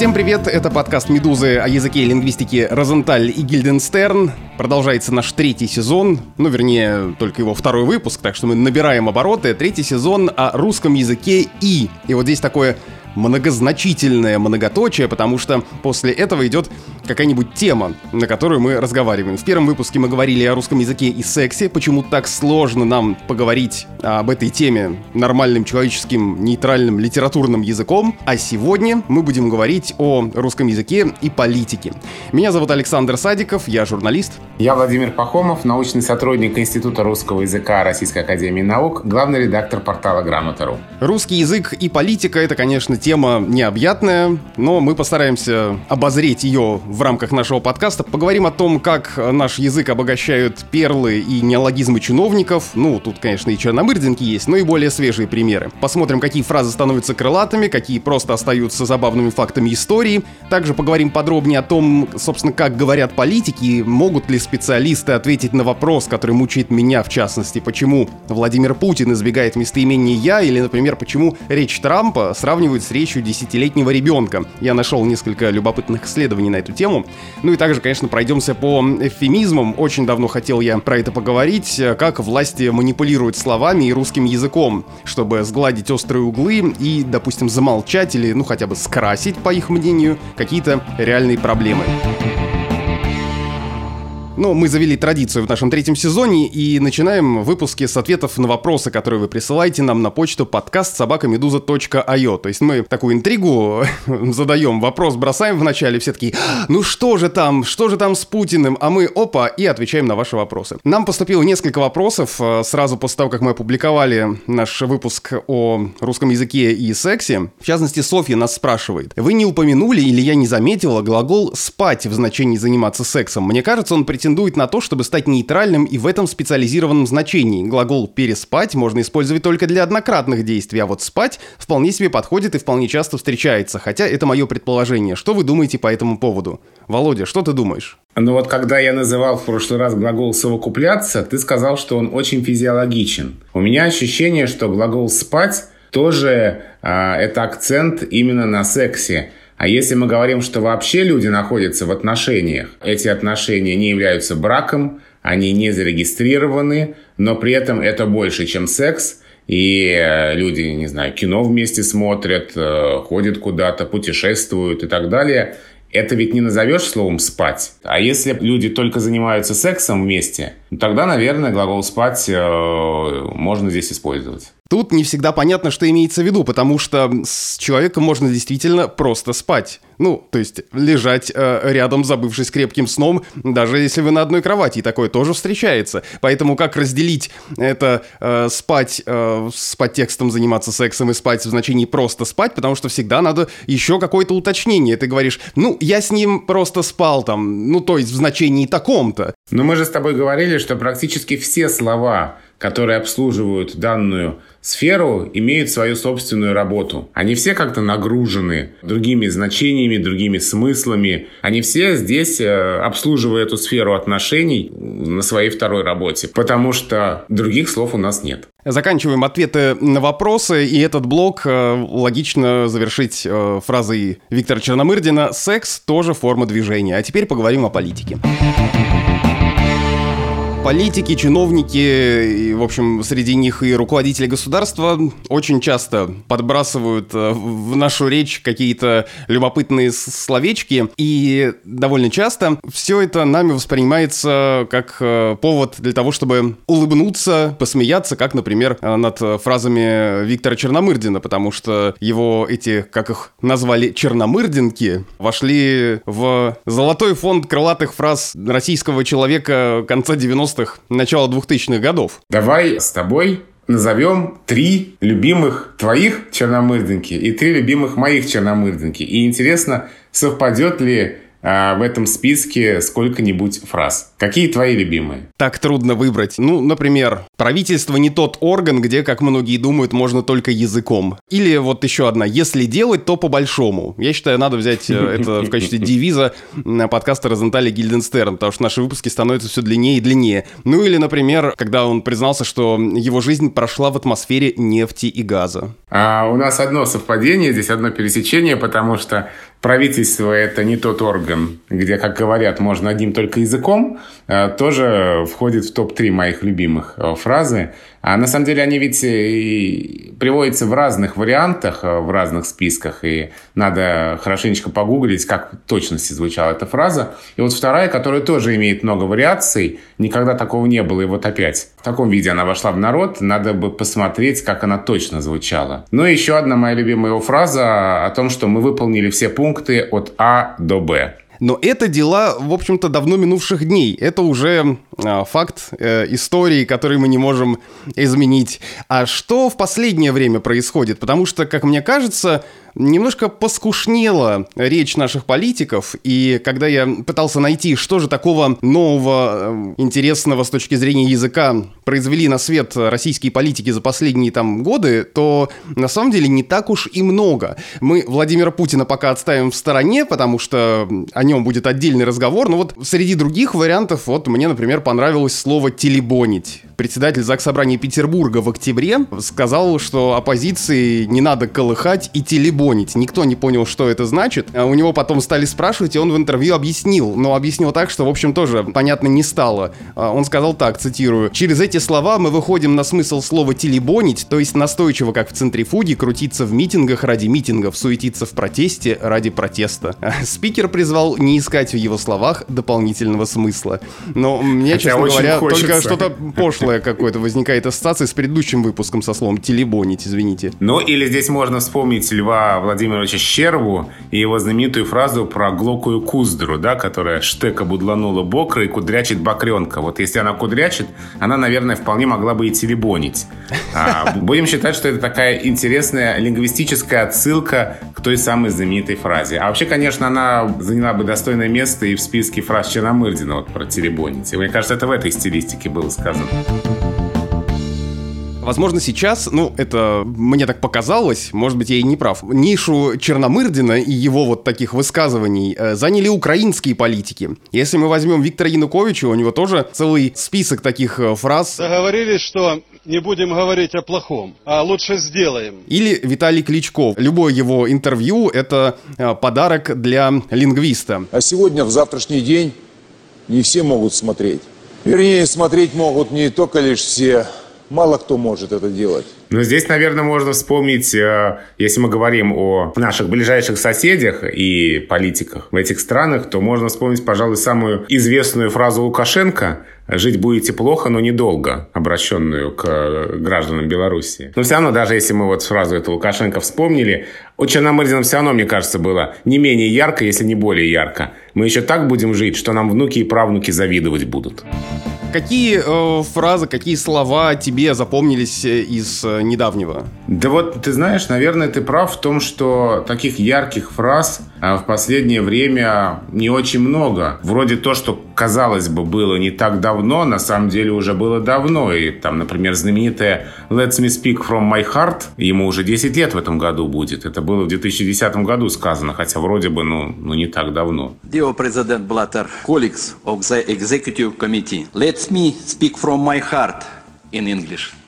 Всем привет, это подкаст «Медузы» о языке и лингвистике Розенталь и Гильденстерн. Продолжается наш третий сезон, ну, вернее, только его второй выпуск, так что мы набираем обороты. Третий сезон о русском языке «и». И вот здесь такое многозначительное многоточие, потому что после этого идет какая-нибудь тема, на которую мы разговариваем. В первом выпуске мы говорили о русском языке и сексе, почему так сложно нам поговорить об этой теме нормальным человеческим нейтральным литературным языком, а сегодня мы будем говорить о русском языке и политике. Меня зовут Александр Садиков, я журналист. Я Владимир Пахомов, научный сотрудник Института русского языка Российской Академии Наук, главный редактор портала Грамота.ру. Русский язык и политика — это, конечно, тема необъятная, но мы постараемся обозреть ее в рамках нашего подкаста. Поговорим о том, как наш язык обогащают перлы и неологизмы чиновников. Ну, тут, конечно, и черномырдинки есть, но и более свежие примеры. Посмотрим, какие фразы становятся крылатыми, какие просто остаются забавными фактами истории. Также поговорим подробнее о том, собственно, как говорят политики, могут ли специалисты ответить на вопрос, который мучает меня в частности, почему Владимир Путин избегает местоимения «я» или, например, почему речь Трампа сравнивают с речью десятилетнего ребенка. Я нашел несколько любопытных исследований на эту тему. Ну и также, конечно, пройдемся по эвфемизмам. Очень давно хотел я про это поговорить, как власти манипулируют словами и русским языком, чтобы сгладить острые углы и, допустим, замолчать или, ну, хотя бы скрасить, по их мнению, какие-то реальные проблемы. Ну, мы завели традицию в нашем третьем сезоне и начинаем выпуски с ответов на вопросы, которые вы присылаете нам на почту подкаст собакамедуза.io. То есть мы такую интригу задаем, вопрос бросаем в начале, все такие, ну что же там, что же там с Путиным? А мы, опа, и отвечаем на ваши вопросы. Нам поступило несколько вопросов э, сразу после того, как мы опубликовали наш выпуск о русском языке и сексе. В частности, Софья нас спрашивает, вы не упомянули или я не заметила глагол «спать» в значении «заниматься сексом». Мне кажется, он претендует претендует на то, чтобы стать нейтральным и в этом специализированном значении. Глагол «переспать» можно использовать только для однократных действий, а вот «спать» вполне себе подходит и вполне часто встречается, хотя это мое предположение. Что вы думаете по этому поводу? Володя, что ты думаешь? Ну вот когда я называл в прошлый раз глагол «совокупляться», ты сказал, что он очень физиологичен. У меня ощущение, что глагол «спать» тоже а, это акцент именно на сексе. А если мы говорим, что вообще люди находятся в отношениях, эти отношения не являются браком, они не зарегистрированы, но при этом это больше, чем секс, и э, люди, не знаю, кино вместе смотрят, э, ходят куда-то, путешествуют и так далее. Это ведь не назовешь словом «спать». А если люди только занимаются сексом вместе, тогда, наверное, глагол «спать» э, можно здесь использовать. Тут не всегда понятно, что имеется в виду, потому что с человеком можно действительно просто спать. Ну, то есть лежать э, рядом, забывшись крепким сном, даже если вы на одной кровати, и такое тоже встречается. Поэтому как разделить это э, спать э, с подтекстом заниматься сексом и спать в значении просто спать, потому что всегда надо еще какое-то уточнение. Ты говоришь, ну, я с ним просто спал там, ну, то есть в значении таком-то. Но мы же с тобой говорили, что практически все слова, которые обслуживают данную сферу имеют свою собственную работу. Они все как-то нагружены другими значениями, другими смыслами. Они все здесь э, обслуживают эту сферу отношений на своей второй работе, потому что других слов у нас нет. Заканчиваем ответы на вопросы, и этот блок э, логично завершить э, фразой Виктора Черномырдина «Секс тоже форма движения». А теперь поговорим о политике политики, чиновники, и, в общем, среди них и руководители государства очень часто подбрасывают э, в нашу речь какие-то любопытные словечки, и довольно часто все это нами воспринимается как э, повод для того, чтобы улыбнуться, посмеяться, как, например, э, над фразами Виктора Черномырдина, потому что его эти, как их назвали, черномырдинки, вошли в золотой фонд крылатых фраз российского человека конца 90 90-х, начала 2000-х годов. Давай с тобой назовем три любимых твоих черномырдинки и три любимых моих черномырдинки. И интересно, совпадет ли в этом списке сколько-нибудь фраз. Какие твои любимые? Так трудно выбрать. Ну, например, правительство не тот орган, где, как многие думают, можно только языком. Или вот еще одна. Если делать, то по-большому. Я считаю, надо взять э, это в качестве девиза на подкаста Розентали Гильденстерн, потому что наши выпуски становятся все длиннее и длиннее. Ну или, например, когда он признался, что его жизнь прошла в атмосфере нефти и газа. А у нас одно совпадение, здесь одно пересечение, потому что правительство это не тот орган, где, как говорят, можно одним только языком, э, тоже входит в топ-3 моих любимых э, фразы. А на самом деле они ведь и приводятся в разных вариантах, э, в разных списках, и надо хорошенечко погуглить, как в точности звучала эта фраза. И вот вторая, которая тоже имеет много вариаций, никогда такого не было, и вот опять в таком виде она вошла в народ, надо бы посмотреть, как она точно звучала. Ну и еще одна моя любимая фраза о том, что мы выполнили все пункты от А до Б. Но это дела, в общем-то, давно минувших дней. Это уже э, факт э, истории, который мы не можем изменить. А что в последнее время происходит? Потому что, как мне кажется, немножко поскушнела речь наших политиков, и когда я пытался найти, что же такого нового, э, интересного с точки зрения языка произвели на свет российские политики за последние там годы, то на самом деле не так уж и много. Мы Владимира Путина пока отставим в стороне, потому что о нем будет отдельный разговор, но вот среди других вариантов, вот мне, например, понравилось слово «телебонить». Председатель Заксобрания Петербурга в октябре сказал, что оппозиции не надо колыхать и телебонить. Никто не понял, что это значит. А у него потом стали спрашивать, и он в интервью объяснил. Но объяснил так, что, в общем, тоже понятно не стало. А он сказал так, цитирую. «Через эти слова мы выходим на смысл слова «телебонить», то есть настойчиво, как в центрифуге, крутиться в митингах ради митингов, суетиться в протесте ради протеста». Спикер призвал не искать в его словах дополнительного смысла. Но мне, Хотя честно говоря, хочется. только что-то пошлое прошлое какое-то возникает ассоциация с предыдущим выпуском со словом «телебонить», извините. Ну, или здесь можно вспомнить Льва Владимировича Щербу и его знаменитую фразу про глокую куздру, да, которая штека будланула бокра и кудрячит бакренка. Вот если она кудрячит, она, наверное, вполне могла бы и телебонить. А, будем считать, что это такая интересная лингвистическая отсылка к той самой знаменитой фразе. А вообще, конечно, она заняла бы достойное место и в списке фраз Черномырдина вот про телебонить. И мне кажется, это в этой стилистике было сказано. Возможно, сейчас, ну, это мне так показалось, может быть, я и не прав, нишу Черномырдина и его вот таких высказываний э, заняли украинские политики. Если мы возьмем Виктора Януковича, у него тоже целый список таких э, фраз. Договорились, что не будем говорить о плохом, а лучше сделаем. Или Виталий Кличков. Любое его интервью — это э, подарок для лингвиста. А сегодня, в завтрашний день, не все могут смотреть. Вернее, смотреть могут не только лишь все мало кто может это делать. Но здесь, наверное, можно вспомнить, э, если мы говорим о наших ближайших соседях и политиках в этих странах, то можно вспомнить, пожалуй, самую известную фразу Лукашенко «Жить будете плохо, но недолго», обращенную к гражданам Беларуси. Но все равно, даже если мы вот фразу эту Лукашенко вспомнили, у Черномырдина все равно, мне кажется, было не менее ярко, если не более ярко. Мы еще так будем жить, что нам внуки и правнуки завидовать будут. Какие э, фразы, какие слова тебе запомнились э, из э, недавнего? Да вот, ты знаешь, наверное, ты прав в том, что таких ярких фраз в последнее время не очень много. Вроде то, что, казалось бы, было не так давно, на самом деле уже было давно. И там, например, знаменитая «Let's me speak from my heart», ему уже 10 лет в этом году будет. Это было в 2010 году сказано, хотя вроде бы, ну, ну не так давно. Dear President Blatter, colleagues of the Executive Committee, Let me speak from my heart in English.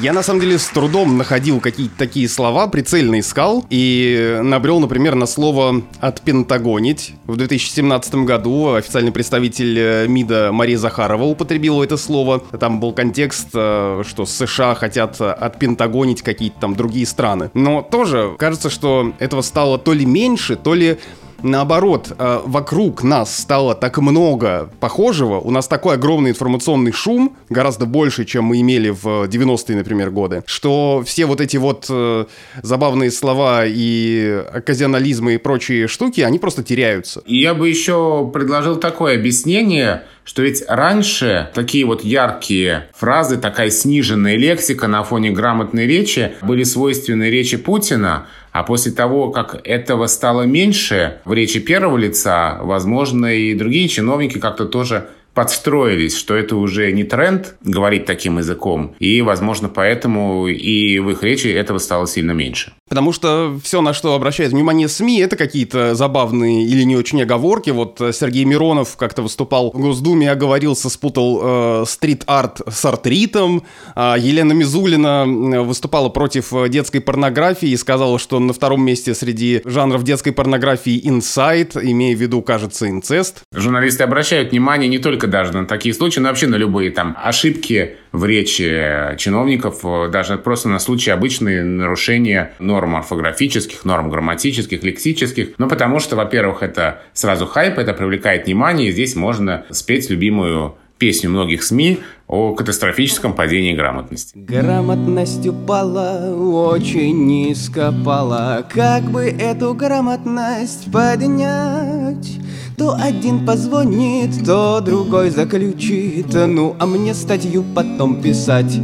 Я на самом деле с трудом находил какие-то такие слова, прицельно искал и набрел, например, на слово «отпентагонить». В 2017 году официальный представитель э, МИДа Мария Захарова употребила это слово. Там был контекст, э, что США хотят отпентагонить какие-то там другие страны. Но тоже кажется, что этого стало то ли меньше, то ли наоборот, э, вокруг нас стало так много похожего, у нас такой огромный информационный шум, гораздо больше, чем мы имели в 90-е, например, годы, что все вот эти вот э, забавные слова и оказионализмы и прочие штуки, они просто теряются. Я бы еще предложил такое объяснение, что ведь раньше такие вот яркие фразы, такая сниженная лексика на фоне грамотной речи были свойственны речи Путина, а после того, как этого стало меньше в речи первого лица, возможно, и другие чиновники как-то тоже подстроились, что это уже не тренд говорить таким языком, и, возможно, поэтому и в их речи этого стало сильно меньше. Потому что все, на что обращает внимание СМИ, это какие-то забавные или не очень оговорки. Вот э, Сергей Миронов как-то выступал в Госдуме, оговорился, спутал э, стрит-арт с артритом. А Елена Мизулина выступала против э, детской порнографии и сказала, что на втором месте среди жанров детской порнографии инсайт, имея в виду, кажется, инцест. Журналисты обращают внимание не только даже на такие случаи, но вообще на любые там ошибки в речи чиновников, даже просто на случай обычные нарушения норм орфографических, норм грамматических, лексических. Ну, потому что, во-первых, это сразу хайп, это привлекает внимание, и здесь можно спеть любимую песню многих СМИ о катастрофическом падении грамотности. Грамотность упала, очень низко пала. Как бы эту грамотность поднять? То один позвонит, то другой заключит Ну, а мне статью потом писать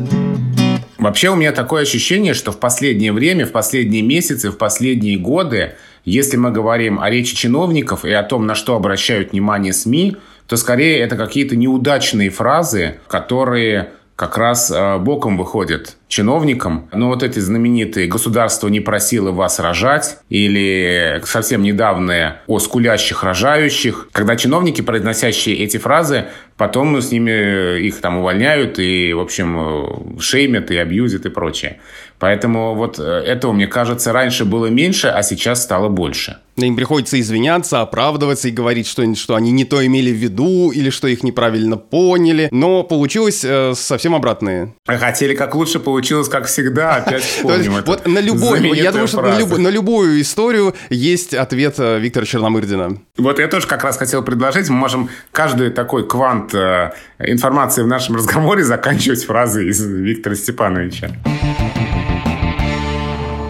Вообще у меня такое ощущение, что в последнее время, в последние месяцы, в последние годы, если мы говорим о речи чиновников и о том, на что обращают внимание СМИ, то скорее это какие-то неудачные фразы, которые как раз э, боком выходят чиновникам. Но вот эти знаменитые «государство не просило вас рожать» или совсем недавние о скулящих рожающих, когда чиновники, произносящие эти фразы, потом с ними их там увольняют и, в общем, шеймят и абьюзят и прочее. Поэтому вот э, этого, мне кажется, раньше было меньше, а сейчас стало больше. Им приходится извиняться, оправдываться и говорить, что, что они не то имели в виду или что их неправильно поняли. Но получилось э, совсем обратное. Хотели как лучше, получилось как всегда. Опять вспомним Вот на любую, я думаю, что на, люб, на любую историю есть ответ э, Виктора Черномырдина. Вот я тоже как раз хотел предложить. Мы можем каждый такой квант э, информации в нашем разговоре заканчивать фразой из Виктора Степановича.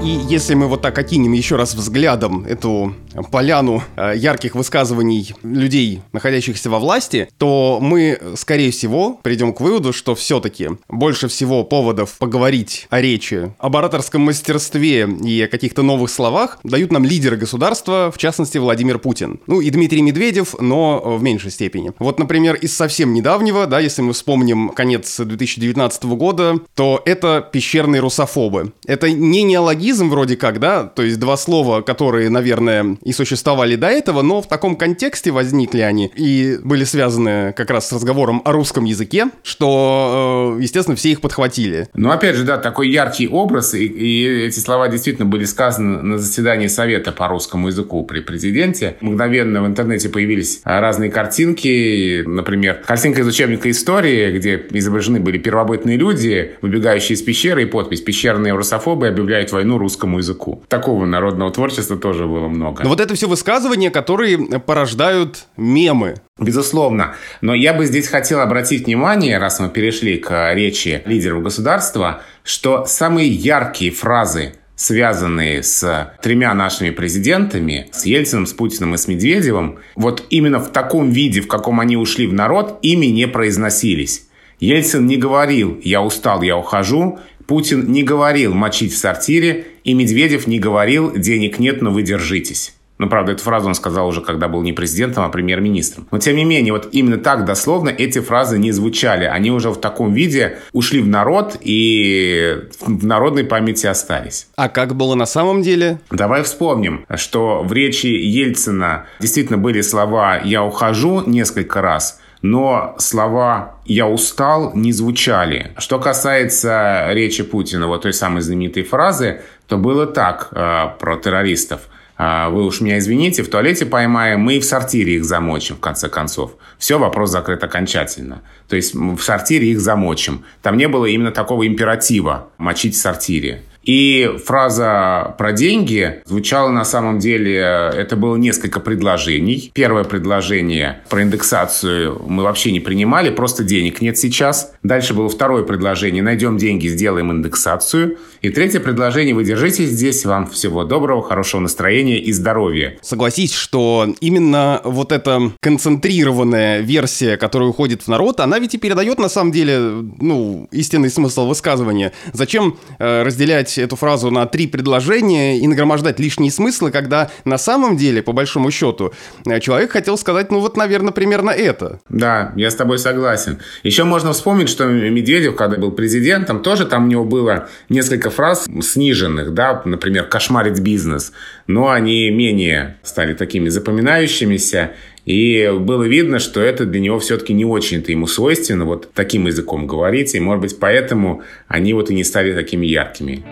И если мы вот так окинем еще раз взглядом эту поляну э, ярких высказываний людей, находящихся во власти, то мы, скорее всего, придем к выводу, что все-таки больше всего поводов поговорить о речи, об ораторском мастерстве и о каких-то новых словах дают нам лидеры государства, в частности, Владимир Путин. Ну и Дмитрий Медведев, но в меньшей степени. Вот, например, из совсем недавнего, да, если мы вспомним конец 2019 года, то это пещерные русофобы. Это не неологизм, неологизм вроде как, да, то есть два слова, которые, наверное, и существовали до этого, но в таком контексте возникли они и были связаны как раз с разговором о русском языке, что, э, естественно, все их подхватили. Ну, опять же, да, такой яркий образ, и, и эти слова действительно были сказаны на заседании Совета по русскому языку при президенте. Мгновенно в интернете появились разные картинки, например, картинка из учебника истории, где изображены были первобытные люди, выбегающие из пещеры, и подпись «Пещерные русофобы объявляют войну русскому языку. Такого народного творчества тоже было много. Но вот это все высказывания, которые порождают мемы. Безусловно. Но я бы здесь хотел обратить внимание, раз мы перешли к речи лидеров государства, что самые яркие фразы связанные с тремя нашими президентами, с Ельциным, с Путиным и с Медведевым, вот именно в таком виде, в каком они ушли в народ, ими не произносились. Ельцин не говорил «я устал, я ухожу», Путин не говорил «мочить в сортире», и Медведев не говорил «денег нет, но вы держитесь». Ну, правда, эту фразу он сказал уже, когда был не президентом, а премьер-министром. Но, тем не менее, вот именно так дословно эти фразы не звучали. Они уже в таком виде ушли в народ и в народной памяти остались. А как было на самом деле? Давай вспомним, что в речи Ельцина действительно были слова «я ухожу» несколько раз – но слова «я устал» не звучали. Что касается речи Путина, вот той самой знаменитой фразы, то было так э, про террористов. Э, вы уж меня извините, в туалете поймаем, мы и в сортире их замочим, в конце концов. Все, вопрос закрыт окончательно. То есть в сортире их замочим. Там не было именно такого императива мочить в сортире. И фраза про деньги звучала на самом деле, это было несколько предложений. Первое предложение про индексацию мы вообще не принимали, просто денег нет сейчас. Дальше было второе предложение, найдем деньги, сделаем индексацию. И третье предложение, вы держитесь здесь, вам всего доброго, хорошего настроения и здоровья. Согласись, что именно вот эта концентрированная версия, которая уходит в народ, она ведь и передает на самом деле, ну, истинный смысл высказывания. Зачем э, разделять сжать эту фразу на три предложения и нагромождать лишние смыслы, когда на самом деле, по большому счету, э, человек хотел сказать, ну вот, наверное, примерно это. Да, я с тобой согласен. Еще можно вспомнить, что Медведев, когда был президентом, тоже там у него было несколько фраз сниженных, да, например, «кошмарить бизнес», но они менее стали такими запоминающимися, и было видно, что это для него все-таки не очень-то ему свойственно вот таким языком говорить, и, может быть, поэтому они вот и не стали такими яркими.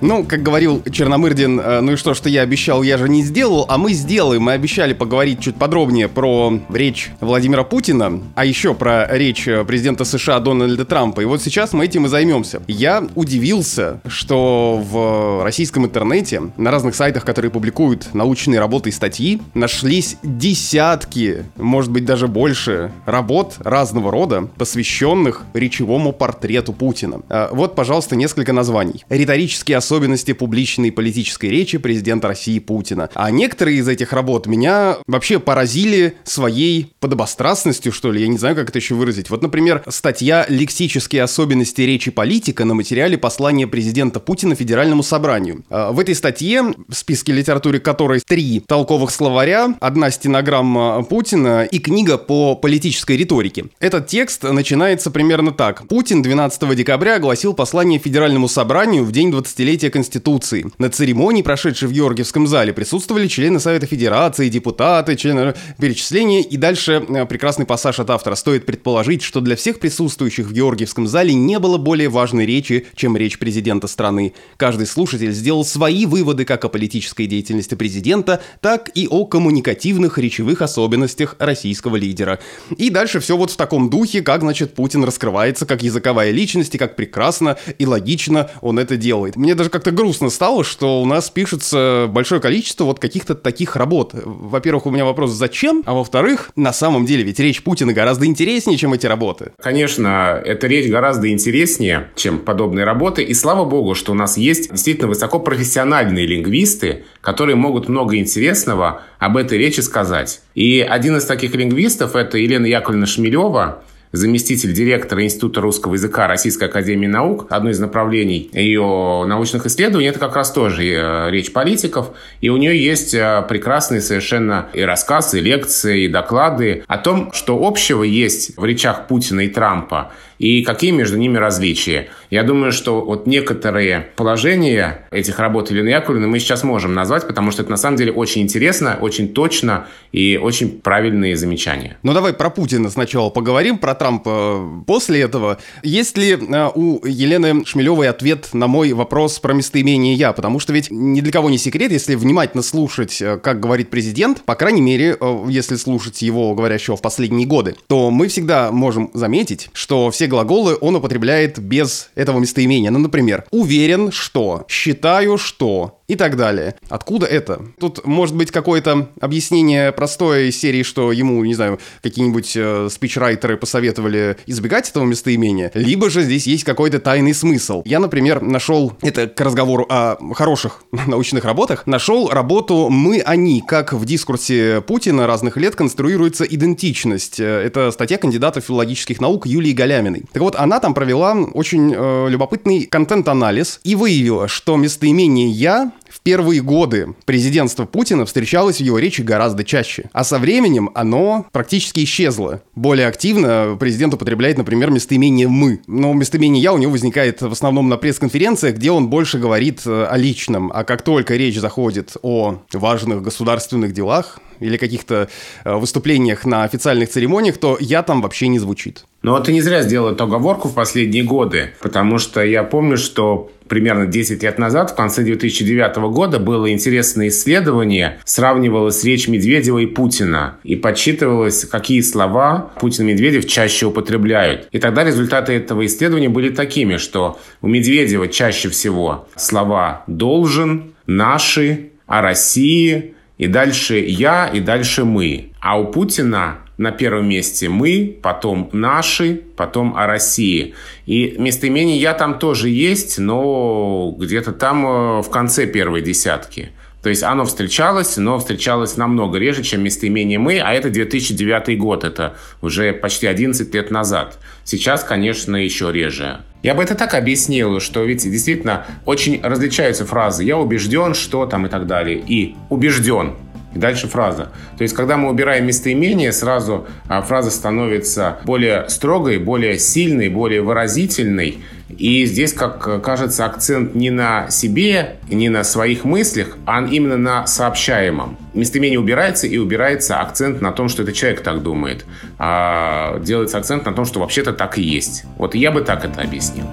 Ну, как говорил Черномырдин, э, ну и что, что я обещал, я же не сделал, а мы сделаем. Мы обещали поговорить чуть подробнее про речь Владимира Путина, а еще про речь президента США Дональда Трампа. И вот сейчас мы этим и займемся. Я удивился, что в российском интернете, на разных сайтах, которые публикуют научные работы и статьи, нашлись десятки, может быть даже больше, работ разного рода, посвященных речевому портрету Путина. Э, вот, пожалуйста, несколько названий. Риторические особенности публичной политической речи президента России Путина. А некоторые из этих работ меня вообще поразили своей подобострастностью, что ли, я не знаю, как это еще выразить. Вот, например, статья «Лексические особенности речи политика» на материале послания президента Путина Федеральному собранию. А, в этой статье, в списке литературы которой три толковых словаря, одна стенограмма Путина и книга по политической риторике. Этот текст начинается примерно так. Путин 12 декабря огласил послание Федеральному собранию в день 20-летия столетия Конституции. На церемонии, прошедшей в Георгиевском зале, присутствовали члены Совета Федерации, депутаты, члены перечисления и дальше э, прекрасный пассаж от автора. Стоит предположить, что для всех присутствующих в Георгиевском зале не было более важной речи, чем речь президента страны. Каждый слушатель сделал свои выводы как о политической деятельности президента, так и о коммуникативных речевых особенностях российского лидера. И дальше все вот в таком духе, как, значит, Путин раскрывается как языковая личность и как прекрасно и логично он это делает. Мне даже как-то грустно стало, что у нас пишется большое количество вот каких-то таких работ. Во-первых, у меня вопрос «зачем?», а во-вторых, на самом деле ведь речь Путина гораздо интереснее, чем эти работы. Конечно, эта речь гораздо интереснее, чем подобные работы, и слава богу, что у нас есть действительно высокопрофессиональные лингвисты, которые могут много интересного об этой речи сказать. И один из таких лингвистов – это Елена Яковлевна Шмелева, заместитель директора Института русского языка Российской Академии Наук. Одно из направлений ее научных исследований – это как раз тоже э, речь политиков. И у нее есть э, прекрасные совершенно и рассказы, и лекции, и доклады о том, что общего есть в речах Путина и Трампа – и какие между ними различия. Я думаю, что вот некоторые положения этих работ Елены Яковлевны мы сейчас можем назвать, потому что это на самом деле очень интересно, очень точно и очень правильные замечания. Ну давай про Путина сначала поговорим, про Трампа после этого. Есть ли э, у Елены Шмелевой ответ на мой вопрос про местоимение «я»? Потому что ведь ни для кого не секрет, если внимательно слушать, э, как говорит президент, по крайней мере, э, если слушать его говорящего в последние годы, то мы всегда можем заметить, что все глаголы он употребляет без этого местоимения. Ну, например, уверен, что, считаю, что, и так далее. Откуда это? Тут может быть какое-то объяснение простое из серии, что ему, не знаю, какие-нибудь э, спичрайтеры посоветовали избегать этого местоимения, либо же здесь есть какой-то тайный смысл. Я, например, нашел, это к разговору о хороших научных работах, нашел работу «Мы, они», как в дискурсе Путина разных лет конструируется идентичность. Э, это статья кандидата филологических наук Юлии Галяминой. Так вот, она там провела очень э, любопытный контент-анализ и выявила, что местоимение «я» в первые годы президентства Путина встречалось в его речи гораздо чаще. А со временем оно практически исчезло. Более активно президент употребляет, например, местоимение «мы». Но местоимение «я» у него возникает в основном на пресс-конференциях, где он больше говорит э, о личном. А как только речь заходит о важных государственных делах, или каких-то э, выступлениях на официальных церемониях, то я там вообще не звучит. Но ты не зря сделал эту оговорку в последние годы, потому что я помню, что примерно 10 лет назад, в конце 2009 года, было интересное исследование, сравнивалось речь Медведева и Путина, и подсчитывалось, какие слова Путин и Медведев чаще употребляют. И тогда результаты этого исследования были такими, что у Медведева чаще всего слова «должен», «наши», «о России», и дальше «я», и дальше «мы». А у Путина на первом месте мы, потом наши, потом о России. И местоимение «я» там тоже есть, но где-то там э, в конце первой десятки. То есть оно встречалось, но встречалось намного реже, чем местоимение «мы», а это 2009 год, это уже почти 11 лет назад. Сейчас, конечно, еще реже. Я бы это так объяснил, что ведь действительно очень различаются фразы «я убежден», «что» там и так далее, и «убежден». И дальше фраза. То есть, когда мы убираем местоимение, сразу а, фраза становится более строгой, более сильной, более выразительной. И здесь, как кажется, акцент не на себе, не на своих мыслях, а именно на сообщаемом. Местоимение убирается, и убирается акцент на том, что этот человек так думает. А делается акцент на том, что вообще-то так и есть. Вот я бы так это объяснил.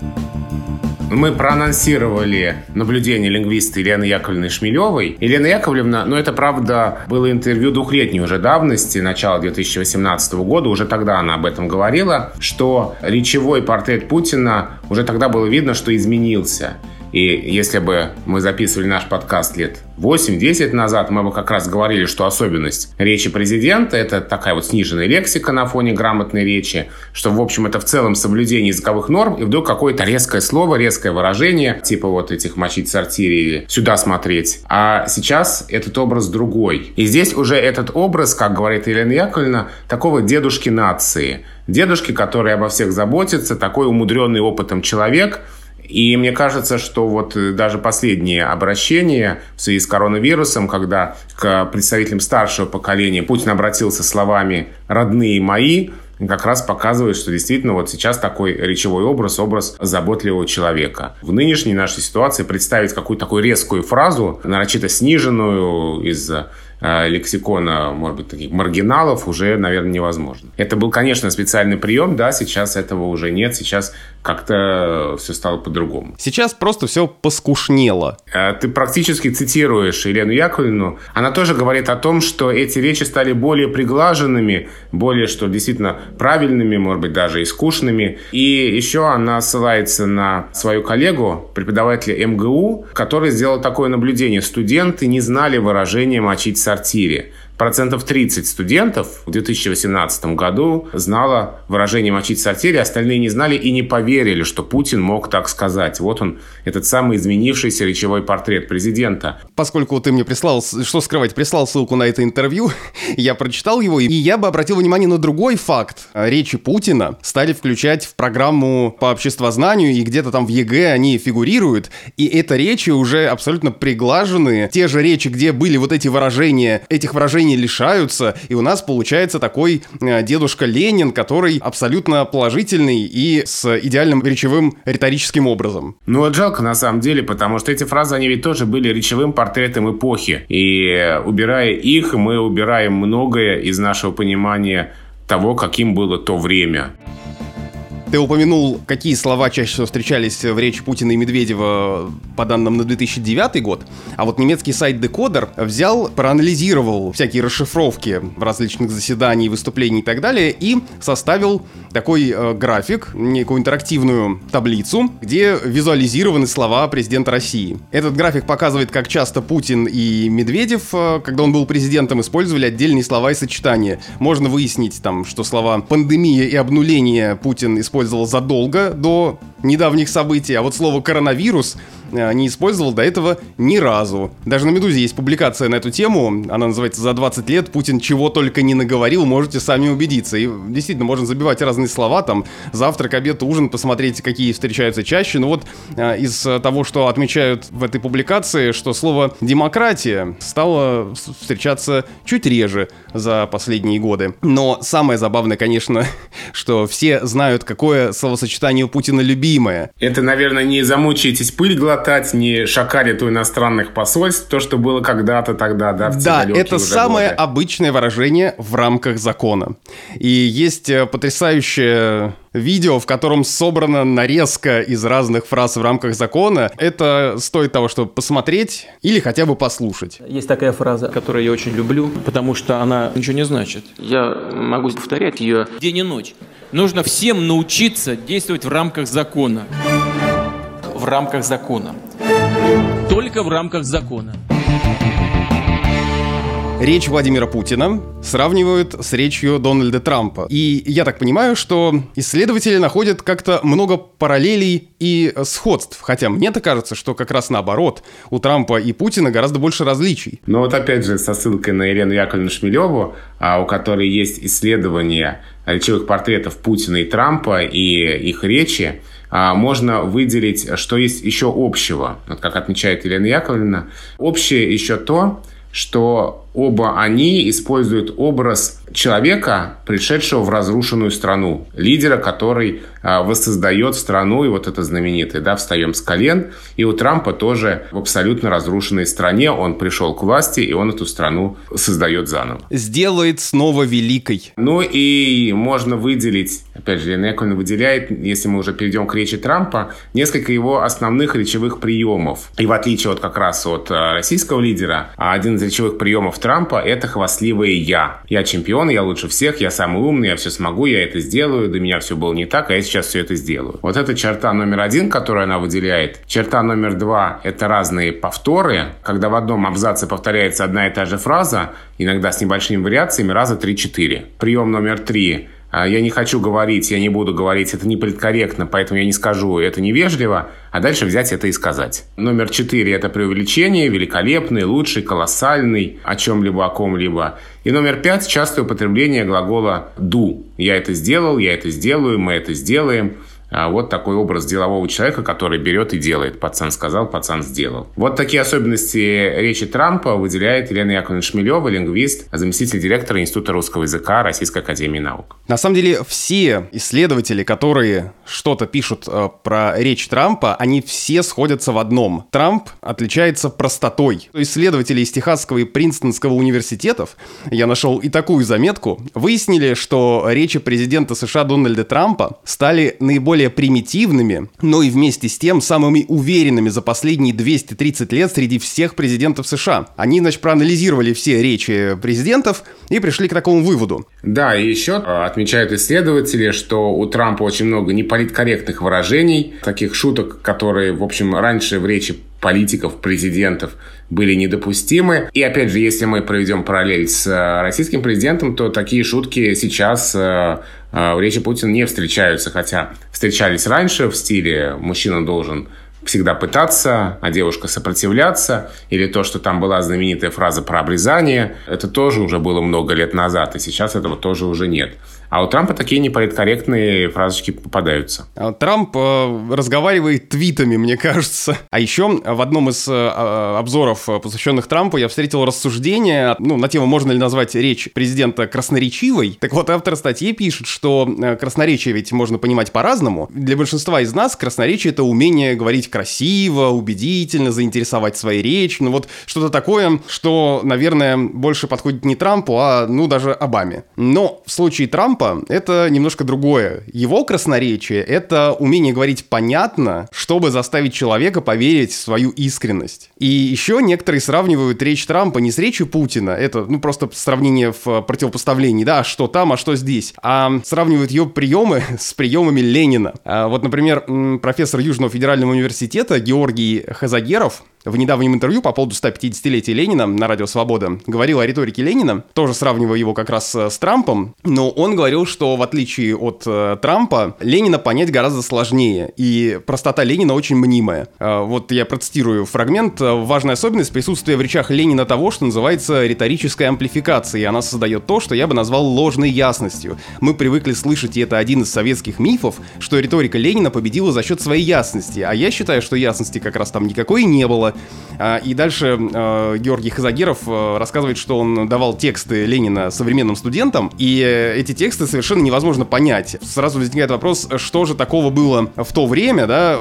Мы проанонсировали наблюдение лингвиста Елены Яковлевны Шмелевой. Елена Яковлевна, ну это правда было интервью двухлетней уже давности, начала 2018 года, уже тогда она об этом говорила, что речевой портрет Путина уже тогда было видно, что изменился. И если бы мы записывали наш подкаст лет 8-10 назад, мы бы как раз говорили, что особенность речи президента – это такая вот сниженная лексика на фоне грамотной речи, что, в общем, это в целом соблюдение языковых норм, и вдруг какое-то резкое слово, резкое выражение, типа вот этих мочить сортире или сюда смотреть. А сейчас этот образ другой. И здесь уже этот образ, как говорит Елена Яковлевна, такого дедушки нации. Дедушки, который обо всех заботится, такой умудренный опытом человек – и мне кажется, что вот э, даже последние обращения в связи с коронавирусом, когда к представителям старшего поколения Путин обратился словами «родные мои», как раз показывает, что действительно вот сейчас такой речевой образ, образ заботливого человека. В нынешней нашей ситуации представить какую-то такую резкую фразу, нарочито сниженную из Э, лексикона, может быть, таких маргиналов уже, наверное, невозможно. Это был, конечно, специальный прием, да, сейчас этого уже нет, сейчас как-то все стало по-другому. Сейчас просто все поскушнело. Э, ты практически цитируешь Елену Яковлевну. Она тоже говорит о том, что эти речи стали более приглаженными, более, что действительно правильными, может быть, даже и скучными. И еще она ссылается на свою коллегу, преподавателя МГУ, который сделал такое наблюдение. Студенты не знали выражения «мочить сортире. Процентов 30 студентов в 2018 году знало выражение «мочить в сортире», остальные не знали и не поверили, что Путин мог так сказать. Вот он, этот самый изменившийся речевой портрет президента. Поскольку ты мне прислал, что скрывать, прислал ссылку на это интервью, я прочитал его, и я бы обратил внимание на другой факт. Речи Путина стали включать в программу по обществознанию, и где-то там в ЕГЭ они фигурируют, и это речи уже абсолютно приглаженные. Те же речи, где были вот эти выражения, этих выражений не лишаются, и у нас получается такой э, дедушка Ленин, который абсолютно положительный и с идеальным речевым риторическим образом. Ну вот жалко на самом деле, потому что эти фразы, они ведь тоже были речевым портретом эпохи. И убирая их, мы убираем многое из нашего понимания того, каким было то время. Ты упомянул, какие слова чаще всего встречались в речи Путина и Медведева по данным на 2009 год. А вот немецкий сайт Decoder взял, проанализировал всякие расшифровки различных заседаний, выступлений и так далее и составил такой э, график, некую интерактивную таблицу, где визуализированы слова президента России. Этот график показывает, как часто Путин и Медведев, э, когда он был президентом, использовали отдельные слова и сочетания. Можно выяснить там, что слова «пандемия» и «обнуление» Путин использовал использовал задолго до недавних событий, а вот слово «коронавирус» не использовал до этого ни разу. Даже на «Медузе» есть публикация на эту тему, она называется «За 20 лет Путин чего только не наговорил, можете сами убедиться». И действительно, можно забивать разные слова, там, завтрак, обед, ужин, посмотреть, какие встречаются чаще. Но вот э, из того, что отмечают в этой публикации, что слово «демократия» стало встречаться чуть реже за последние годы. Но самое забавное, конечно, что все знают, какое словосочетание у Путина любимое. Это, наверное, не замучаетесь пыль глотать, не шакалит у иностранных посольств, то, что было когда-то тогда, да, в Да, это самое годы. обычное выражение в рамках закона. И есть э, потрясающее видео, в котором собрана нарезка из разных фраз в рамках закона. Это стоит того, чтобы посмотреть или хотя бы послушать. Есть такая фраза, которую я очень люблю, потому что она ничего не значит. Я могу повторять ее день и ночь. Нужно всем научиться действовать в рамках закона. В рамках закона. Только в рамках закона. Речь Владимира Путина сравнивают с речью Дональда Трампа. И я так понимаю, что исследователи находят как-то много параллелей и сходств. Хотя мне-то кажется, что как раз наоборот, у Трампа и Путина гораздо больше различий. Но вот опять же со ссылкой на Елену Яковлевну Шмелеву, а, у которой есть исследование речевых портретов Путина и Трампа и их речи, можно выделить, что есть еще общего. Вот как отмечает Елена Яковлевна. Общее еще то, что оба они используют образ человека, пришедшего в разрушенную страну, лидера, который а, воссоздает страну, и вот это знаменитое, да, «Встаем с колен», и у Трампа тоже в абсолютно разрушенной стране он пришел к власти, и он эту страну создает заново. Сделает снова великой. Ну и можно выделить, опять же, Яковлевна выделяет, если мы уже перейдем к речи Трампа, несколько его основных речевых приемов. И в отличие вот как раз от а, российского лидера, один из речевых приемов Трампа – это хвастливое «я». «Я чемпион, я лучше всех, я самый умный, я все смогу, я это сделаю, до меня все было не так, а я сейчас все это сделаю». Вот это черта номер один, которую она выделяет. Черта номер два – это разные повторы, когда в одном абзаце повторяется одна и та же фраза, иногда с небольшими вариациями, раза 3-4. Прием номер три я не хочу говорить, я не буду говорить, это не политкорректно, поэтому я не скажу, это невежливо, а дальше взять это и сказать. Номер четыре – это преувеличение, великолепный, лучший, колоссальный, о чем-либо, о ком-либо. И номер пять – частое употребление глагола «do». Я это сделал, я это сделаю, мы это сделаем – а вот такой образ делового человека, который берет и делает. Пацан сказал, пацан сделал. Вот такие особенности речи Трампа выделяет Елена Яковлевна Шмелева, лингвист, заместитель директора Института русского языка Российской Академии Наук. На самом деле все исследователи, которые что-то пишут э, про речь Трампа, они все сходятся в одном. Трамп отличается простотой. Исследователи из Техасского и Принстонского университетов, я нашел и такую заметку, выяснили, что речи президента США Дональда Трампа стали наиболее более примитивными, но и вместе с тем самыми уверенными за последние 230 лет среди всех президентов США. Они, значит, проанализировали все речи президентов и пришли к такому выводу. Да, и еще э, отмечают исследователи, что у Трампа очень много неполиткорректных выражений, таких шуток, которые, в общем, раньше в речи политиков, президентов были недопустимы. И опять же, если мы проведем параллель с э, российским президентом, то такие шутки сейчас э, в речи Путина не встречаются, хотя встречались раньше в стиле «мужчина должен всегда пытаться, а девушка сопротивляться, или то, что там была знаменитая фраза про обрезание, это тоже уже было много лет назад, и сейчас этого тоже уже нет. А у Трампа такие неполиткорректные фразочки попадаются. А Трамп э, разговаривает твитами, мне кажется. А еще в одном из э, а, обзоров, э, посвященных Трампу, я встретил рассуждение ну, на тему, можно ли назвать речь президента красноречивой. Так вот, автор статьи пишет, что э, красноречие ведь можно понимать по-разному. Для большинства из нас красноречие — это умение говорить красиво, убедительно, заинтересовать своей речью. Ну вот что-то такое, что, наверное, больше подходит не Трампу, а, ну, даже Обаме. Но в случае Трампа это немножко другое. Его красноречие — это умение говорить понятно, чтобы заставить человека поверить в свою искренность. И еще некоторые сравнивают речь Трампа не с речью Путина, это ну просто сравнение в противопоставлении, да, что там, а что здесь, а сравнивают ее приемы с приемами Ленина. А вот, например, профессор Южного федерального университета Георгий Хазагеров в недавнем интервью по поводу 150-летия Ленина на Радио Свобода говорил о риторике Ленина, тоже сравнивая его как раз с Трампом, но он говорил, что в отличие от э, Трампа, Ленина понять гораздо сложнее, и простота Ленина очень мнимая. Э, вот я процитирую фрагмент. «Важная особенность присутствия в речах Ленина того, что называется риторической амплификацией. Она создает то, что я бы назвал ложной ясностью. Мы привыкли слышать, и это один из советских мифов, что риторика Ленина победила за счет своей ясности, а я считаю, что ясности как раз там никакой не было, и дальше э, Георгий Хазагиров э, рассказывает, что он давал тексты Ленина современным студентам, и эти тексты совершенно невозможно понять. Сразу возникает вопрос, что же такого было в то время, да,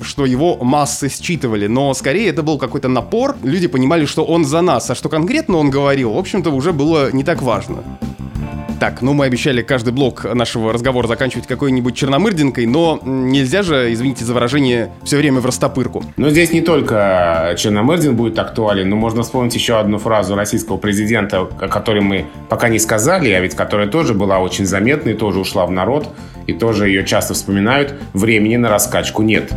что его массы считывали, но скорее это был какой-то напор, люди понимали, что он за нас, а что конкретно он говорил, в общем-то, уже было не так важно. Так, ну мы обещали каждый блок нашего разговора заканчивать какой-нибудь черномырдинкой, но нельзя же, извините за выражение, все время в растопырку. Но здесь не только черномырдин будет актуален, но можно вспомнить еще одну фразу российского президента, о которой мы пока не сказали, а ведь которая тоже была очень заметной, тоже ушла в народ, и тоже ее часто вспоминают. Времени на раскачку нет.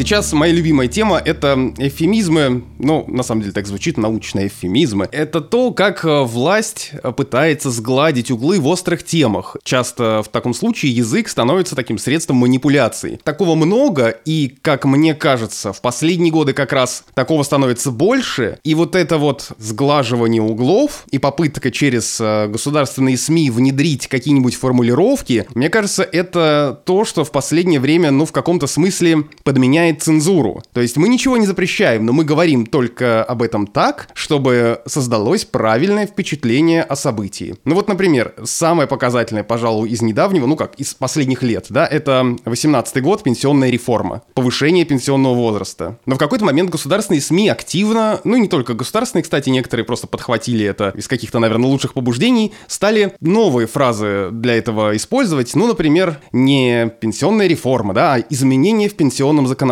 Сейчас моя любимая тема — это эвфемизмы, ну, на самом деле так звучит, научные эвфемизмы. Это то, как э, власть пытается сгладить углы в острых темах. Часто в таком случае язык становится таким средством манипуляции. Такого много, и, как мне кажется, в последние годы как раз такого становится больше, и вот это вот сглаживание углов и попытка через э, государственные СМИ внедрить какие-нибудь формулировки, мне кажется, это то, что в последнее время, ну, в каком-то смысле подменяет цензуру. То есть мы ничего не запрещаем, но мы говорим только об этом так, чтобы создалось правильное впечатление о событии. Ну вот, например, самое показательное, пожалуй, из недавнего, ну как, из последних лет, да, это 18 год, пенсионная реформа, повышение пенсионного возраста. Но в какой-то момент государственные СМИ активно, ну и не только государственные, кстати, некоторые просто подхватили это из каких-то, наверное, лучших побуждений, стали новые фразы для этого использовать, ну, например, не пенсионная реформа, да, а изменение в пенсионном законодательстве.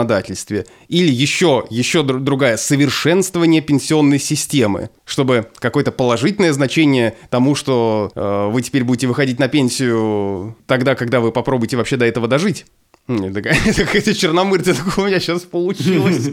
Или еще, еще другая, совершенствование пенсионной системы, чтобы какое-то положительное значение тому, что э, вы теперь будете выходить на пенсию тогда, когда вы попробуете вообще до этого дожить. Это какая-то черномыртия у меня сейчас получилось.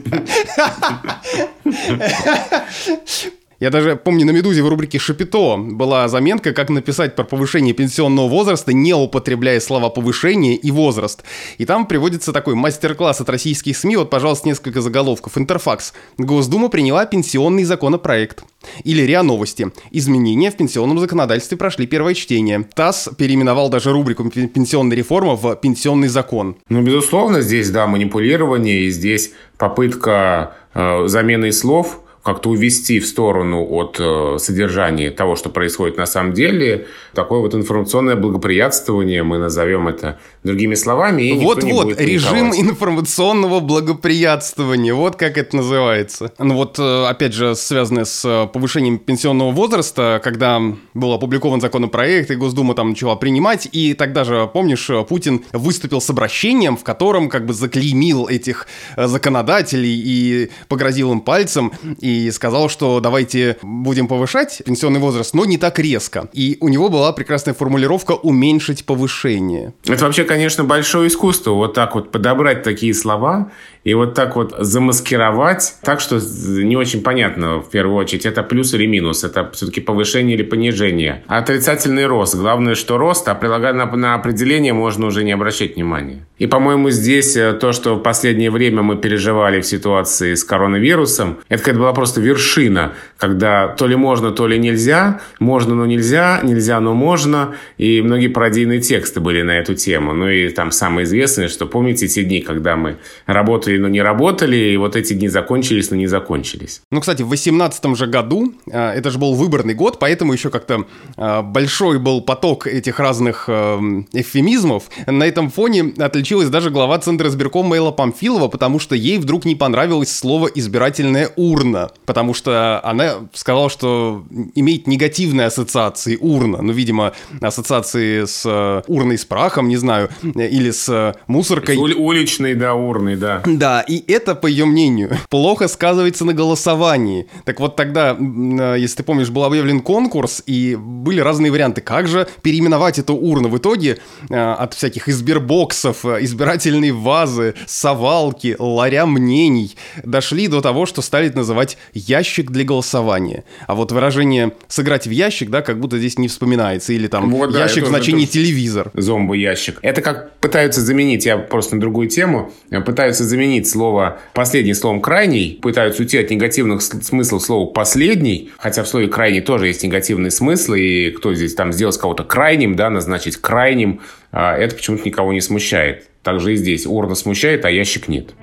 Я даже помню на «Медузе» в рубрике «Шапито» была заметка, как написать про повышение пенсионного возраста, не употребляя слова «повышение» и «возраст». И там приводится такой мастер-класс от российских СМИ, вот, пожалуйста, несколько заголовков. Интерфакс. Госдума приняла пенсионный законопроект. Или РИА Новости. Изменения в пенсионном законодательстве прошли первое чтение. ТАСС переименовал даже рубрику «Пенсионная реформа» в «Пенсионный закон». Ну, безусловно, здесь, да, манипулирование, и здесь попытка э, замены слов – как-то увести в сторону от э, содержания того, что происходит на самом деле. Такое вот информационное благоприятствование, мы назовем это другими словами. Вот-вот, режим информационного благоприятствования, вот как это называется. Ну вот, э, опять же, связанное с э, повышением пенсионного возраста, когда был опубликован законопроект, и Госдума там начала принимать, и тогда же, помнишь, Путин выступил с обращением, в котором как бы заклеймил этих э, законодателей и погрозил им пальцем, и сказал, что давайте будем повышать пенсионный возраст, но не так резко. И у него была прекрасная формулировка «уменьшить повышение». Это вообще, конечно, большое искусство, вот так вот подобрать такие слова и вот так вот замаскировать, так что не очень понятно в первую очередь, это плюс или минус, это все-таки повышение или понижение. Отрицательный рост. Главное, что рост, а прилагая на, определение можно уже не обращать внимания. И, по-моему, здесь э, то, что в последнее время мы переживали в ситуации с коронавирусом, это какая-то была просто вершина, когда то ли можно, то ли нельзя, можно, но нельзя, нельзя, но можно, и многие пародийные тексты были на эту тему. Ну и там самое известное, что помните те дни, когда мы работали работали, но не работали, и вот эти дни закончились, но не закончились. Ну, кстати, в 18 же году, а, это же был выборный год, поэтому еще как-то а, большой был поток этих разных а, эвфемизмов. На этом фоне отличилась даже глава Центра избирком Мейла Памфилова, потому что ей вдруг не понравилось слово «избирательная урна», потому что она сказала, что имеет негативные ассоциации урна, ну, видимо, ассоциации с урной с прахом, не знаю, или с мусоркой. С уличной, да, урной, да. Да, и это, по ее мнению, плохо сказывается на голосовании. Так вот тогда, э, если ты помнишь, был объявлен конкурс, и были разные варианты, как же переименовать эту урну. В итоге э, от всяких избирбоксов, э, избирательной вазы, совалки, ларя мнений дошли до того, что стали называть ящик для голосования. А вот выражение «сыграть в ящик», да, как будто здесь не вспоминается. Или там вот, да, ящик в значении телевизор. Зомбо-ящик. Это как пытаются заменить, я просто на другую тему, пытаются заменить заменить слово «последний» словом «крайний», пытаются уйти от негативных смыслов слова «последний», хотя в слове «крайний» тоже есть негативный смысл, и кто здесь там сделать кого-то крайним, да, назначить крайним, а, это почему-то никого не смущает. Также и здесь урна смущает, а ящик нет.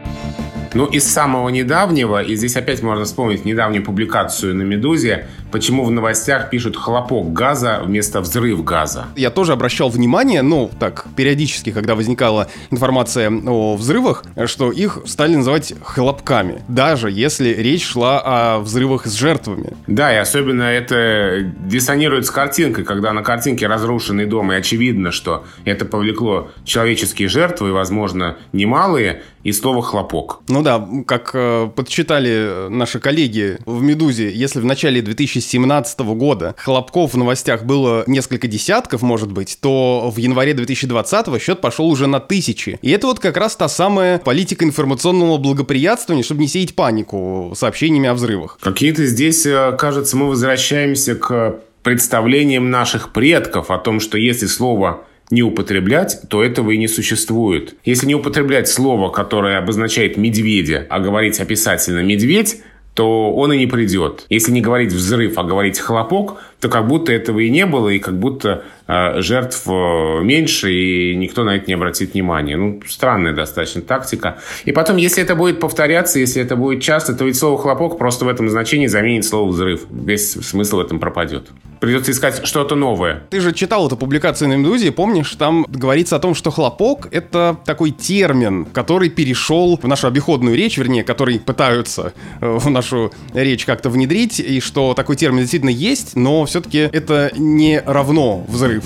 Ну, из самого недавнего, и здесь опять можно вспомнить недавнюю публикацию на «Медузе», почему в новостях пишут «хлопок газа» вместо «взрыв газа». Я тоже обращал внимание, ну, так, периодически, когда возникала информация о взрывах, что их стали называть хлопками, даже если речь шла о взрывах с жертвами. Да, и особенно это диссонирует с картинкой, когда на картинке разрушенный дом, и очевидно, что это повлекло человеческие жертвы, возможно, немалые, и слово «хлопок». Ну да, как э, подсчитали наши коллеги в «Медузе», если в начале 2017 2017 года хлопков в новостях было несколько десятков, может быть, то в январе 2020 счет пошел уже на тысячи. И это вот как раз та самая политика информационного благоприятствования, чтобы не сеять панику сообщениями о взрывах. Какие-то здесь, э, кажется, мы возвращаемся к представлениям наших предков о том, что если слово не употреблять, то этого и не существует. Если не употреблять слово, которое обозначает медведя, а говорить описательно «медведь», то он и не придет. Если не говорить взрыв, а говорить хлопок, то как будто этого и не было, и как будто э, жертв э, меньше, и никто на это не обратит внимания. Ну, странная достаточно тактика. И потом, если это будет повторяться, если это будет часто, то ведь слово «хлопок» просто в этом значении заменит слово «взрыв». Весь смысл в этом пропадет. Придется искать что-то новое. Ты же читал эту публикацию на «Медузе», помнишь, там говорится о том, что хлопок — это такой термин, который перешел в нашу обиходную речь, вернее, который пытаются э, в нашу речь как-то внедрить, и что такой термин действительно есть, но все-таки это не равно взрыв.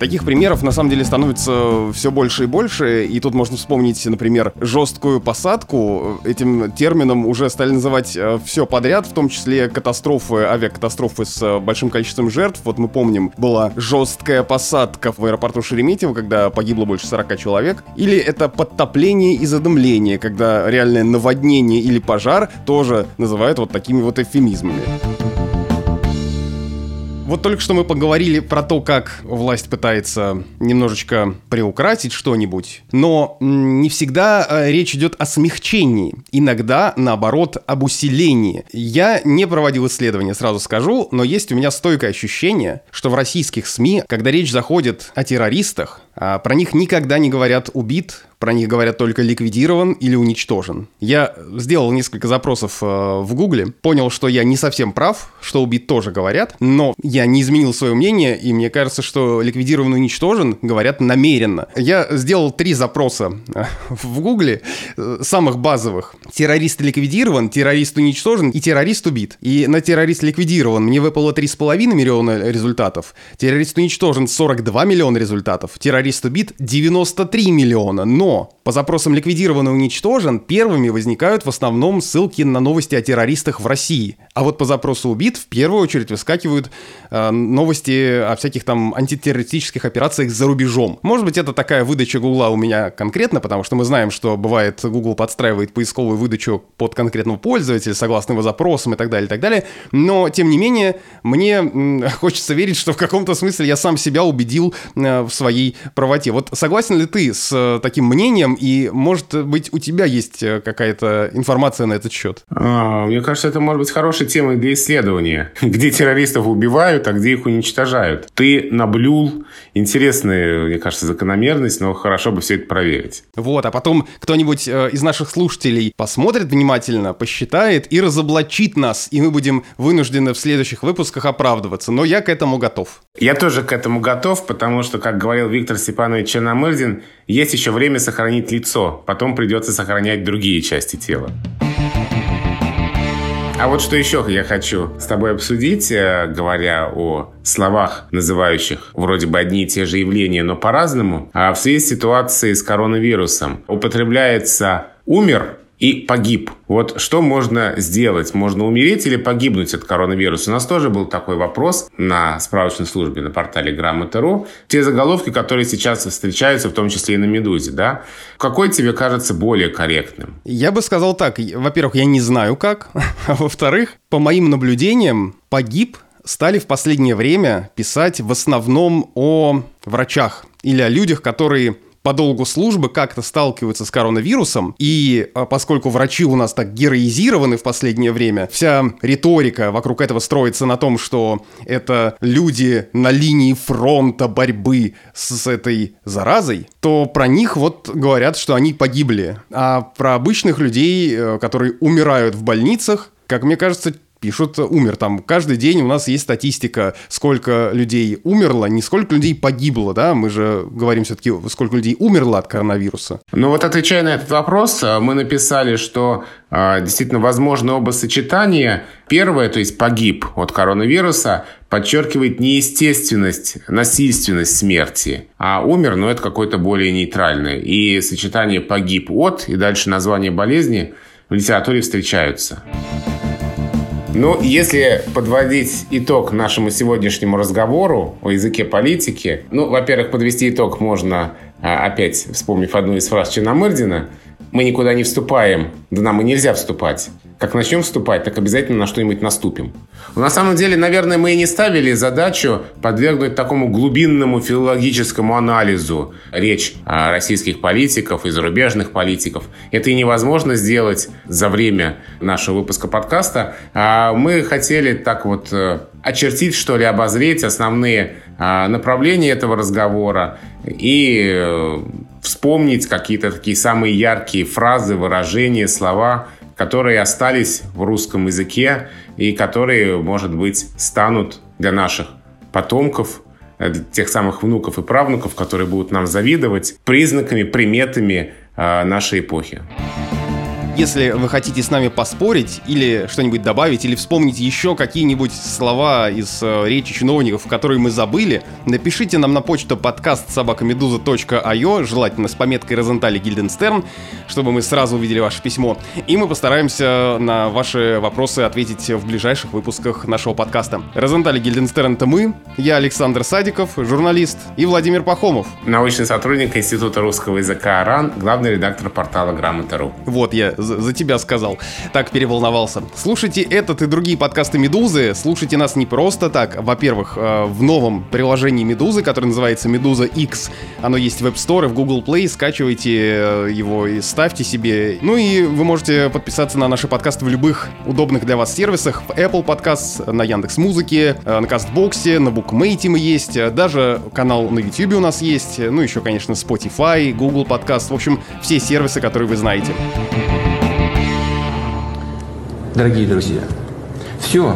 Таких примеров на самом деле становится все больше и больше, и тут можно вспомнить, например, жесткую посадку. Этим термином уже стали называть э, все подряд, в том числе катастрофы, авиакатастрофы с э, большим количеством жертв. Вот мы помним, была жесткая посадка в аэропорту Шереметьево, когда погибло больше 40 человек. Или это подтопление и задымление, когда реальное наводнение или пожар тоже называют вот такими вот эвфемизмами. Вот только что мы поговорили про то, как власть пытается немножечко приукрасить что-нибудь, но не всегда э, речь идет о смягчении, иногда, наоборот, об усилении. Я не проводил исследования, сразу скажу, но есть у меня стойкое ощущение, что в российских СМИ, когда речь заходит о террористах, про них никогда не говорят «убит», про них говорят только ликвидирован или уничтожен. Я сделал несколько запросов э, в Гугле, понял, что я не совсем прав, что убит тоже говорят, но я не изменил свое мнение, и мне кажется, что ликвидирован и уничтожен говорят намеренно. Я сделал три запроса э, в Гугле, э, самых базовых. Террорист ликвидирован, террорист уничтожен и террорист убит. И на террорист ликвидирован мне выпало 3,5 миллиона результатов, террорист уничтожен 42 миллиона результатов, террорист убит 93 миллиона, но по запросам ликвидирован и уничтожен первыми возникают в основном ссылки на новости о террористах в России. А вот по запросу убит в первую очередь выскакивают э, новости о всяких там антитеррористических операциях за рубежом. Может быть, это такая выдача Гугла у меня конкретно, потому что мы знаем, что бывает Google подстраивает поисковую выдачу под конкретного пользователя, согласно его запросам и так далее, и так далее. Но, тем не менее, мне хочется верить, что в каком-то смысле я сам себя убедил э, в своей правоте. Вот согласен ли ты с э, таким мнением, и, может быть, у тебя есть э, какая-то информация на этот счет? А, мне кажется, это может быть хорошей темой для исследования. Где террористов убивают, а где их уничтожают. Ты наблюл интересную, мне кажется, закономерность, но хорошо бы все это проверить. Вот, а потом кто-нибудь э, из наших слушателей посмотрит внимательно, посчитает и разоблачит нас, и мы будем вынуждены в следующих выпусках оправдываться. Но я к этому готов. Я тоже к этому готов, потому что, как говорил Виктор Степанович Черномырдин, есть еще время сохранить лицо, потом придется сохранять другие части тела. А вот что еще я хочу с тобой обсудить, э, говоря о словах, называющих вроде бы одни и те же явления, но по-разному. А в связи с ситуацией с коронавирусом употребляется «умер» и погиб. Вот что можно сделать? Можно умереть или погибнуть от коронавируса? У нас тоже был такой вопрос на справочной службе на портале Грамота.ру. Те заголовки, которые сейчас встречаются, в том числе и на «Медузе», да? Какой тебе кажется более корректным? Я бы сказал так. Во-первых, я не знаю как. А во-вторых, по моим наблюдениям, погиб стали в последнее время писать в основном о врачах или о людях, которые по долгу службы как-то сталкиваются с коронавирусом, и а, поскольку врачи у нас так героизированы в последнее время, вся риторика вокруг этого строится на том, что это люди на линии фронта борьбы с этой заразой, то про них вот говорят, что они погибли. А про обычных людей, э, которые умирают в больницах, как мне кажется, пишут «умер». Там каждый день у нас есть статистика, сколько людей умерло, не сколько людей погибло, да, мы же говорим все-таки, сколько людей умерло от коронавируса. Ну вот отвечая на этот вопрос, э, мы написали, что э, действительно возможно оба сочетания. Первое, то есть погиб от коронавируса, подчеркивает неестественность, насильственность смерти. А умер, ну это какое-то более нейтральное. И сочетание погиб от и дальше название болезни в литературе встречаются. Ну, если подводить итог нашему сегодняшнему разговору о языке политики, ну, во-первых, подвести итог можно, а, опять вспомнив одну из фраз Черномырдина, мы никуда не вступаем, да нам и нельзя вступать. Как начнем вступать, так обязательно на что-нибудь наступим. Но на самом деле, наверное, мы и не ставили задачу подвергнуть такому глубинному филологическому анализу речь российских политиков и зарубежных политиков. Это и невозможно сделать за время нашего выпуска подкаста. А мы хотели так вот э, очертить, что ли, обозреть основные а, направления этого разговора и э, вспомнить какие-то такие самые яркие фразы, выражения, слова, которые остались в русском языке и которые, может быть, станут для наших потомков, э, для тех самых внуков и правнуков, которые будут нам завидовать, признаками, приметами э, нашей эпохи. Если вы хотите с нами поспорить или что-нибудь добавить, или вспомнить еще какие-нибудь слова из э, речи чиновников, которые мы забыли, напишите нам на почту подкаст собакамедуза.io, желательно с пометкой Розентали Гильденстерн, чтобы мы сразу увидели ваше письмо. И мы постараемся на ваши вопросы ответить в ближайших выпусках нашего подкаста. Розентали Гильденстерн — это мы, я Александр Садиков, журналист, и Владимир Пахомов. Научный сотрудник Института русского языка АРАН, главный редактор портала Грамота.ру. Вот я за, за тебя сказал. Так переволновался. Слушайте этот и другие подкасты Медузы. Слушайте нас не просто так. Во-первых, э, в новом приложении Медузы, которое называется Медуза X. Оно есть в App Store и в Google Play. Скачивайте э, его и ставьте себе. Ну и вы можете подписаться на наши подкасты в любых удобных для вас сервисах. В Apple Podcast, на Яндекс Музыке, э, на Кастбоксе, на Букмейте мы есть. Даже канал на YouTube у нас есть. Ну еще, конечно, Spotify, Google Podcast. В общем, все сервисы, которые вы знаете дорогие друзья. Все.